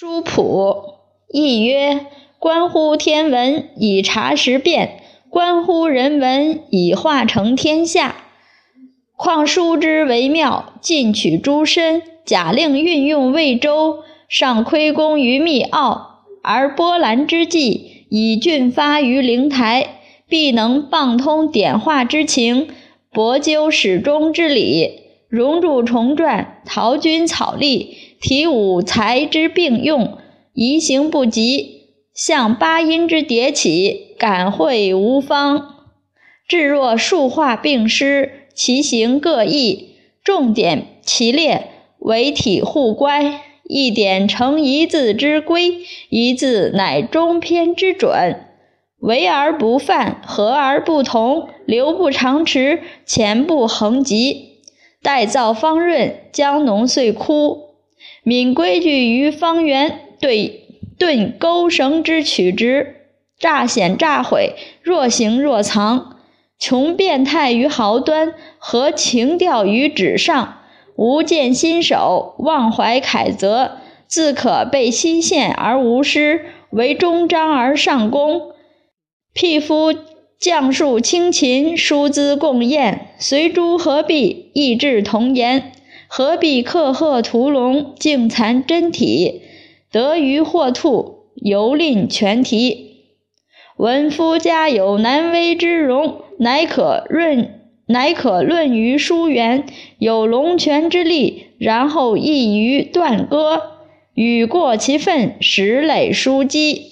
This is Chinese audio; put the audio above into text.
朱朴亦曰：关乎天文以察时变，关乎人文以化成天下。况书之为妙，尽取诸身，假令运用魏周，尚亏功于密奥，而波澜之际以俊发于灵台，必能傍通点化之情，博究始终之理，熔铸重传，陶君草隶，体五才之并用，移形不及，象八音之迭起，感会无方。至若数画并施。其形各异，重点齐列，为体互乖。一点成一字之规，一字乃中篇之准。为而不犯，和而不同，流不长迟，前不横急。待造方润，将浓遂枯。敏规矩于方圆，对顿钩绳之曲直，乍显乍毁，若行若藏。穷变态于毫端，和情调于纸上。无见新手，忘怀楷则，自可被期限而无失，为终章而上功。匹夫将数轻琴，疏兹共宴，随诸何必？意志同言，何必刻鹤屠龙，竟残真体？得鱼获兔，犹吝全题。闻夫家有难为之容。乃可论，乃可论于书缘，有龙泉之力，然后易于断歌，语过其分，实累书机。